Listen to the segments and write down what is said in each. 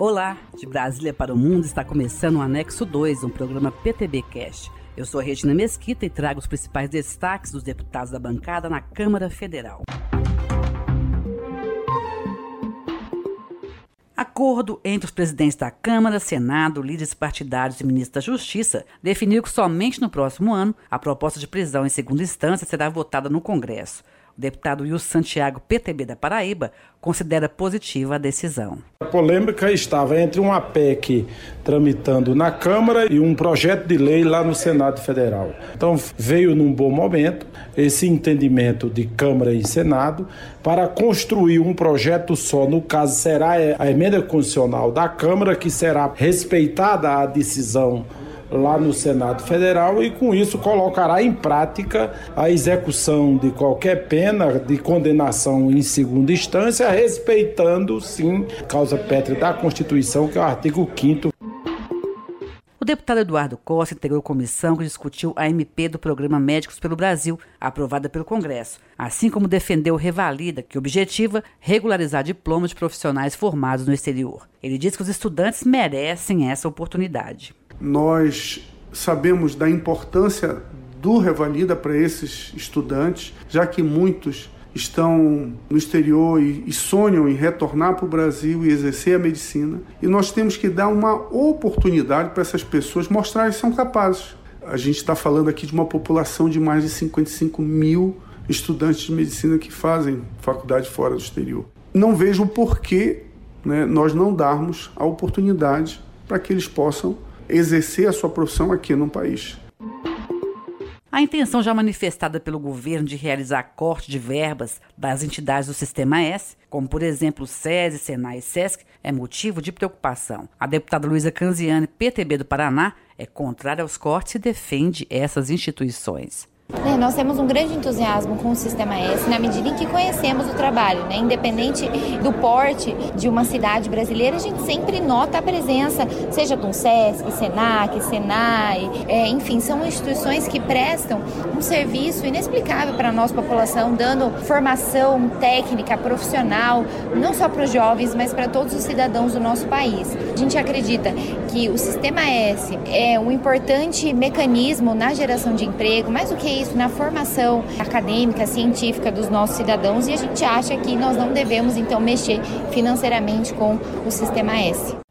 Olá, de Brasília para o Mundo está começando o Anexo 2, um programa PTB Cast. Eu sou Regina Mesquita e trago os principais destaques dos deputados da bancada na Câmara Federal. Acordo entre os presidentes da Câmara, Senado, líderes partidários e ministro da Justiça definiu que somente no próximo ano a proposta de prisão em segunda instância será votada no Congresso. Deputado Wilson Santiago, PTB da Paraíba, considera positiva a decisão. A polêmica estava entre uma PEC tramitando na Câmara e um projeto de lei lá no Senado Federal. Então veio num bom momento esse entendimento de Câmara e Senado para construir um projeto só. No caso, será a emenda constitucional da Câmara, que será respeitada a decisão lá no Senado Federal e com isso colocará em prática a execução de qualquer pena de condenação em segunda instância, respeitando sim a causa pétrea da Constituição, que é o artigo 5 o deputado Eduardo Costa integrou comissão que discutiu a MP do Programa Médicos pelo Brasil, aprovada pelo Congresso, assim como defendeu Revalida, que objetiva regularizar diplomas de profissionais formados no exterior. Ele diz que os estudantes merecem essa oportunidade. Nós sabemos da importância do Revalida para esses estudantes, já que muitos estão no exterior e, sonham em retornar para o Brasil e exercer a medicina. E nós temos que dar uma oportunidade para essas pessoas mostrar que são capazes. A gente está falando aqui de uma população de mais de 55 mil estudantes de medicina que fazem faculdade fora do exterior. Não vejo o porquê né, nós não darmos a oportunidade para que eles possam exercer a sua profissão aqui no país. A intenção já manifestada pelo governo de realizar corte de verbas das entidades do Sistema S, como por exemplo SESI, Senai e SESC, é motivo de preocupação. A deputada Luísa Canziani, PTB do Paraná, é contrária aos cortes e defende essas instituições. É, nós temos um grande entusiasmo com o Sistema S na medida em que conhecemos o trabalho. Né? Independente do porte de uma cidade brasileira, a gente sempre nota a presença, seja do SESC, SENAC, SENAI, é, enfim, são instituições que prestam um serviço inexplicável para a nossa população, dando formação técnica, profissional, não só para os jovens, mas para todos os cidadãos do nosso país. A gente acredita que o Sistema S é um importante mecanismo na geração de emprego, mais do que isso na formação acadêmica, científica dos nossos cidadãos e a gente acha que nós não devemos então mexer financeiramente com o sistema S.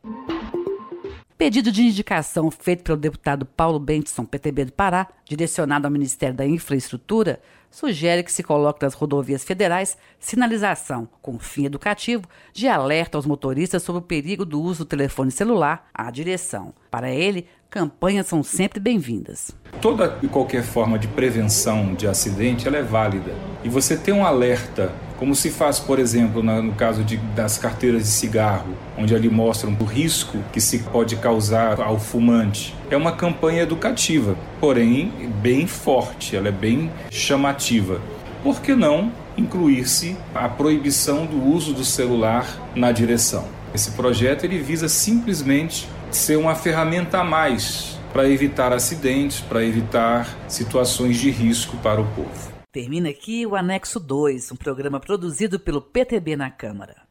Pedido de indicação feito pelo deputado Paulo Bentson, PTB do Pará, direcionado ao Ministério da Infraestrutura, sugere que se coloque nas rodovias federais sinalização com fim educativo de alerta aos motoristas sobre o perigo do uso do telefone celular à direção. Para ele, campanhas são sempre bem-vindas. Toda e qualquer forma de prevenção de acidente é válida. E você ter um alerta como se faz, por exemplo, no caso de, das carteiras de cigarro, onde ali mostram o risco que se pode causar ao fumante. É uma campanha educativa, porém bem forte, ela é bem chamativa. Por que não incluir-se a proibição do uso do celular na direção? Esse projeto ele visa simplesmente ser uma ferramenta a mais para evitar acidentes, para evitar situações de risco para o povo. Termina aqui o Anexo 2, um programa produzido pelo PTB na Câmara.